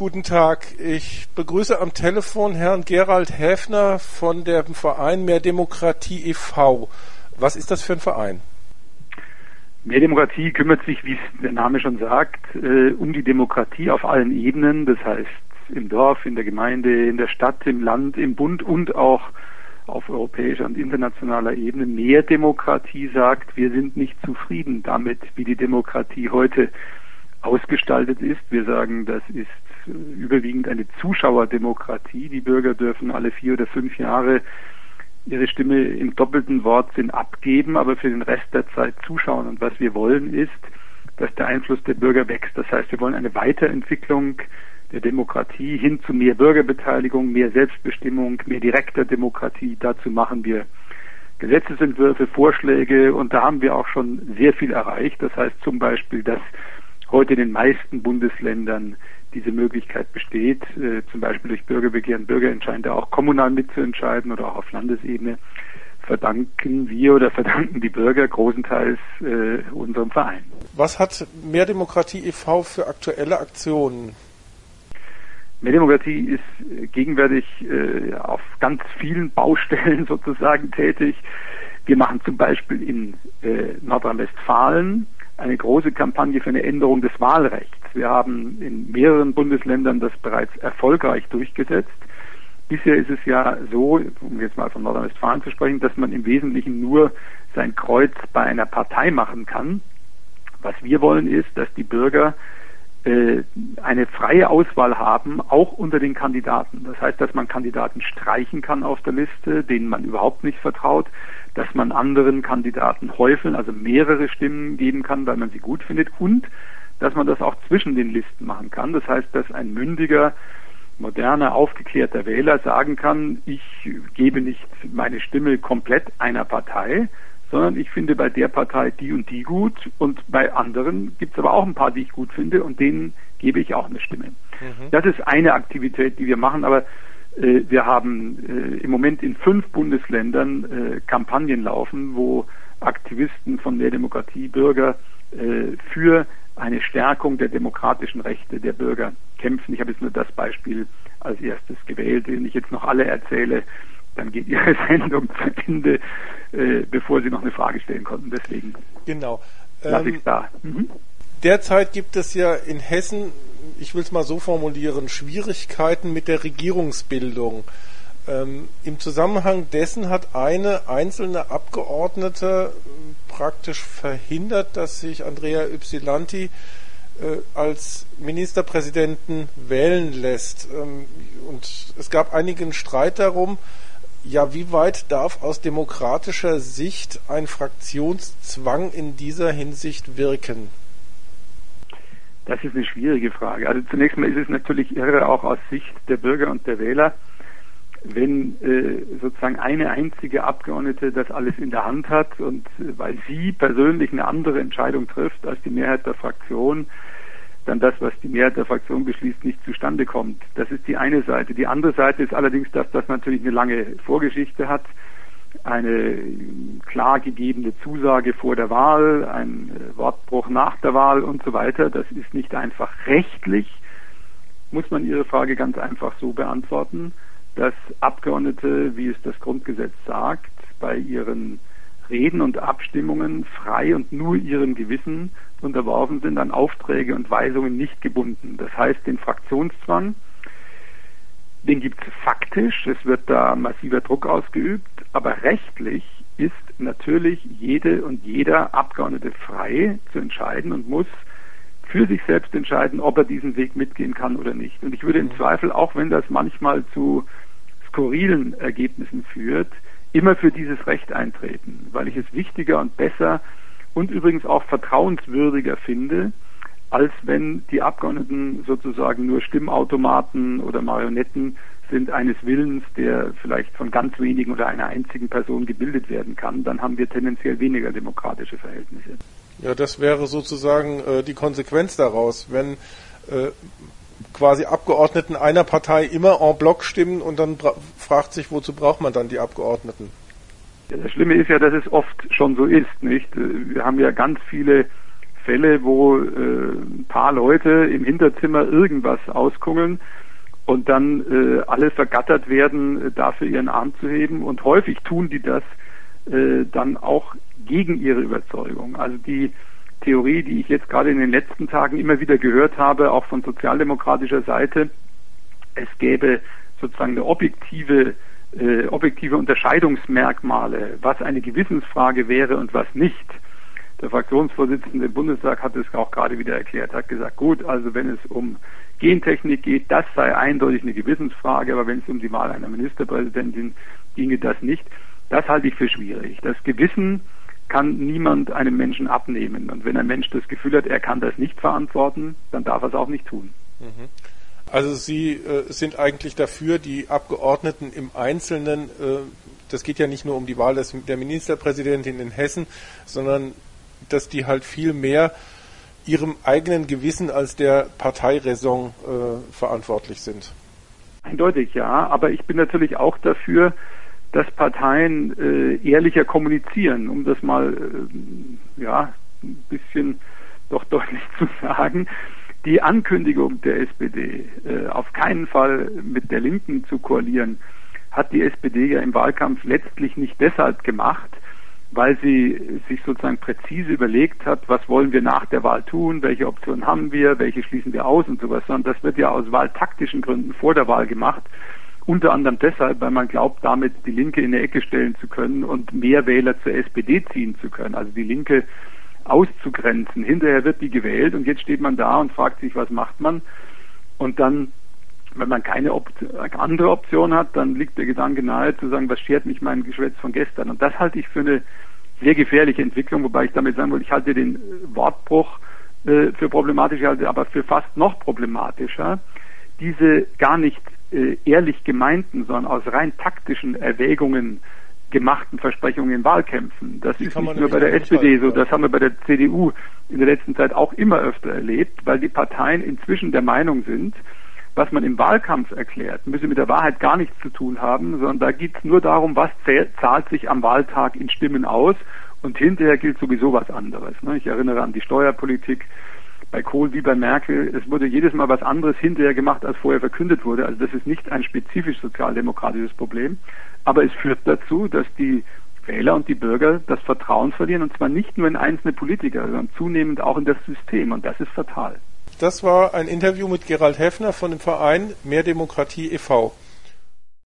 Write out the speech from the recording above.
Guten Tag. Ich begrüße am Telefon Herrn Gerald Häfner von dem Verein Mehr Demokratie e.V. Was ist das für ein Verein? Mehr Demokratie kümmert sich, wie der Name schon sagt, äh, um die Demokratie auf allen Ebenen. Das heißt im Dorf, in der Gemeinde, in der Stadt, im Land, im Bund und auch auf europäischer und internationaler Ebene. Mehr Demokratie sagt, wir sind nicht zufrieden damit, wie die Demokratie heute ausgestaltet ist. Wir sagen, das ist überwiegend eine Zuschauerdemokratie. Die Bürger dürfen alle vier oder fünf Jahre ihre Stimme im doppelten Wortsinn abgeben, aber für den Rest der Zeit zuschauen. Und was wir wollen ist, dass der Einfluss der Bürger wächst. Das heißt, wir wollen eine Weiterentwicklung der Demokratie hin zu mehr Bürgerbeteiligung, mehr Selbstbestimmung, mehr direkter Demokratie. Dazu machen wir Gesetzesentwürfe, Vorschläge und da haben wir auch schon sehr viel erreicht. Das heißt zum Beispiel, dass heute in den meisten Bundesländern diese Möglichkeit besteht, äh, zum Beispiel durch Bürgerbegehren, Bürgerentscheide auch kommunal mitzuentscheiden oder auch auf Landesebene, verdanken wir oder verdanken die Bürger großenteils äh, unserem Verein. Was hat Mehr Demokratie e.V. für aktuelle Aktionen? Mehr Demokratie ist gegenwärtig äh, auf ganz vielen Baustellen sozusagen tätig. Wir machen zum Beispiel in äh, Nordrhein-Westfalen eine große Kampagne für eine Änderung des Wahlrechts. Wir haben in mehreren Bundesländern das bereits erfolgreich durchgesetzt. Bisher ist es ja so, um jetzt mal von Nordrhein-Westfalen zu sprechen, dass man im Wesentlichen nur sein Kreuz bei einer Partei machen kann. Was wir wollen ist, dass die Bürger eine freie Auswahl haben, auch unter den Kandidaten. Das heißt, dass man Kandidaten streichen kann auf der Liste, denen man überhaupt nicht vertraut, dass man anderen Kandidaten häufeln, also mehrere Stimmen geben kann, weil man sie gut findet und dass man das auch zwischen den Listen machen kann. Das heißt, dass ein mündiger, moderner, aufgeklärter Wähler sagen kann, ich gebe nicht meine Stimme komplett einer Partei, sondern ich finde bei der Partei die und die gut und bei anderen gibt es aber auch ein paar, die ich gut finde und denen gebe ich auch eine Stimme. Mhm. Das ist eine Aktivität, die wir machen, aber äh, wir haben äh, im Moment in fünf Bundesländern äh, Kampagnen laufen, wo Aktivisten von der Demokratie, Bürger äh, für eine Stärkung der demokratischen Rechte der Bürger kämpfen. Ich habe jetzt nur das Beispiel als erstes gewählt. Wenn ich jetzt noch alle erzähle, dann geht Ihre Sendung zu Ende, äh, bevor Sie noch eine Frage stellen konnten. Deswegen genau. lasse ich es ähm, da. Mhm. Derzeit gibt es ja in Hessen, ich will es mal so formulieren, Schwierigkeiten mit der Regierungsbildung. Ähm, Im Zusammenhang dessen hat eine einzelne Abgeordnete äh, praktisch verhindert, dass sich Andrea Ypsilanti äh, als Ministerpräsidenten wählen lässt. Ähm, und es gab einigen Streit darum, ja, wie weit darf aus demokratischer Sicht ein Fraktionszwang in dieser Hinsicht wirken? Das ist eine schwierige Frage. Also zunächst mal ist es natürlich irre, auch aus Sicht der Bürger und der Wähler, wenn äh, sozusagen eine einzige Abgeordnete das alles in der Hand hat und äh, weil sie persönlich eine andere Entscheidung trifft als die Mehrheit der Fraktion, dann das, was die Mehrheit der Fraktion beschließt, nicht zustande kommt. Das ist die eine Seite. Die andere Seite ist allerdings, dass das natürlich eine lange Vorgeschichte hat, eine klar gegebene Zusage vor der Wahl, ein Wortbruch nach der Wahl und so weiter. Das ist nicht einfach rechtlich, muss man Ihre Frage ganz einfach so beantworten dass Abgeordnete, wie es das Grundgesetz sagt, bei ihren Reden und Abstimmungen frei und nur ihrem Gewissen unterworfen sind, an Aufträge und Weisungen nicht gebunden. Das heißt, den Fraktionszwang, den gibt es faktisch, es wird da massiver Druck ausgeübt, aber rechtlich ist natürlich jede und jeder Abgeordnete frei zu entscheiden und muss für sich selbst entscheiden, ob er diesen Weg mitgehen kann oder nicht. Und ich würde im mhm. Zweifel, auch wenn das manchmal zu skurrilen Ergebnissen führt, immer für dieses Recht eintreten, weil ich es wichtiger und besser und übrigens auch vertrauenswürdiger finde, als wenn die Abgeordneten sozusagen nur Stimmautomaten oder Marionetten sind eines Willens, der vielleicht von ganz wenigen oder einer einzigen Person gebildet werden kann, dann haben wir tendenziell weniger demokratische Verhältnisse. Ja, das wäre sozusagen äh, die Konsequenz daraus, wenn äh, quasi Abgeordneten einer Partei immer en bloc stimmen und dann fragt sich, wozu braucht man dann die Abgeordneten? Ja, das Schlimme ist ja, dass es oft schon so ist, nicht? Wir haben ja ganz viele Fälle, wo äh, ein paar Leute im Hinterzimmer irgendwas auskungeln und dann äh, alle vergattert werden, äh, dafür ihren Arm zu heben. Und häufig tun die das äh, dann auch gegen ihre Überzeugung. Also die Theorie, die ich jetzt gerade in den letzten Tagen immer wieder gehört habe, auch von sozialdemokratischer Seite, es gäbe sozusagen eine objektive äh, objektive Unterscheidungsmerkmale, was eine Gewissensfrage wäre und was nicht. Der Fraktionsvorsitzende im Bundestag hat es auch gerade wieder erklärt, hat gesagt, gut, also wenn es um Gentechnik geht, das sei eindeutig eine Gewissensfrage, aber wenn es um die Wahl einer Ministerpräsidentin ginge, das nicht. Das halte ich für schwierig. Das Gewissen kann niemand einem Menschen abnehmen. Und wenn ein Mensch das Gefühl hat, er kann das nicht verantworten, dann darf er es auch nicht tun. Mhm. Also Sie äh, sind eigentlich dafür, die Abgeordneten im Einzelnen, äh, das geht ja nicht nur um die Wahl des, der Ministerpräsidentin in Hessen, sondern dass die halt viel mehr ihrem eigenen Gewissen als der Parteiräson äh, verantwortlich sind. Eindeutig ja, aber ich bin natürlich auch dafür, dass Parteien äh, ehrlicher kommunizieren, um das mal äh, ja ein bisschen doch deutlich zu sagen die Ankündigung der SPD, äh, auf keinen Fall mit der Linken zu koalieren, hat die SPD ja im Wahlkampf letztlich nicht deshalb gemacht, weil sie sich sozusagen präzise überlegt hat, was wollen wir nach der Wahl tun, welche Optionen haben wir, welche schließen wir aus und sowas, sondern das wird ja aus wahltaktischen Gründen vor der Wahl gemacht. Unter anderem deshalb, weil man glaubt, damit die Linke in die Ecke stellen zu können und mehr Wähler zur SPD ziehen zu können. Also die Linke auszugrenzen. Hinterher wird die gewählt und jetzt steht man da und fragt sich, was macht man? Und dann, wenn man keine Op andere Option hat, dann liegt der Gedanke nahe zu sagen, was schert mich mein Geschwätz von gestern? Und das halte ich für eine sehr gefährliche Entwicklung, wobei ich damit sagen will, ich halte den Wortbruch äh, für problematisch, halte aber für fast noch problematischer. Diese gar nicht äh, ehrlich gemeinten, sondern aus rein taktischen Erwägungen gemachten Versprechungen in Wahlkämpfen. Das Die ist nicht nur bei der SPD so, das haben wir bei der CDU in der letzten Zeit auch immer öfter erlebt, weil die Parteien inzwischen der Meinung sind, was man im Wahlkampf erklärt, müsse mit der Wahrheit gar nichts zu tun haben, sondern da geht es nur darum, was zahlt sich am Wahltag in Stimmen aus und hinterher gilt sowieso was anderes. Ne? Ich erinnere an die Steuerpolitik bei Kohl wie bei Merkel. Es wurde jedes Mal was anderes hinterher gemacht, als vorher verkündet wurde. Also das ist nicht ein spezifisch sozialdemokratisches Problem. Aber es führt dazu, dass die Wähler und die Bürger das Vertrauen verlieren, und zwar nicht nur in einzelne Politiker, sondern zunehmend auch in das System. Und das ist fatal. Das war ein Interview mit Gerald Heffner von dem Verein Mehr Demokratie e.V.